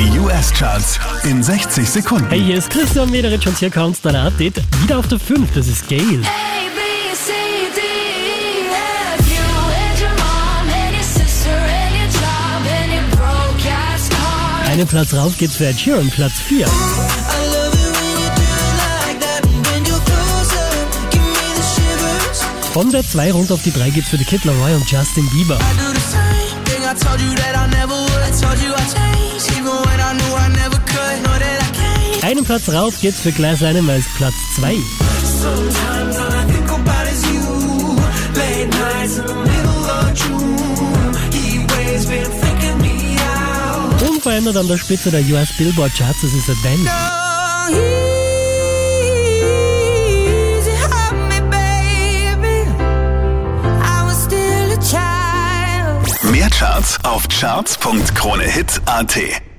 Die US-Charts in 60 Sekunden. Hey, hier ist Christian Mederich und hier kommt dein Update. Wieder auf der 5, das ist Gail. A, B, C, D, E, F. You and your mom and your sister and your job and your broke ass car. Einen Platz rauf geht's für Ed Sheeran, Platz 4. I love it when you do it like that. When you're closer, give me the shivers. Von der 2 rund auf die 3 geht's für The Kid Laroi und Justin Bieber. Einen Platz rauf geht's für Glass Animals, Platz 2. Sometimes all I think about is you. Late nights in the middle of June. He waves been faking me out. Unverändert an der Spitze der US Billboard Charts, das ist a child. Mehr Charts auf charts.kronehit.at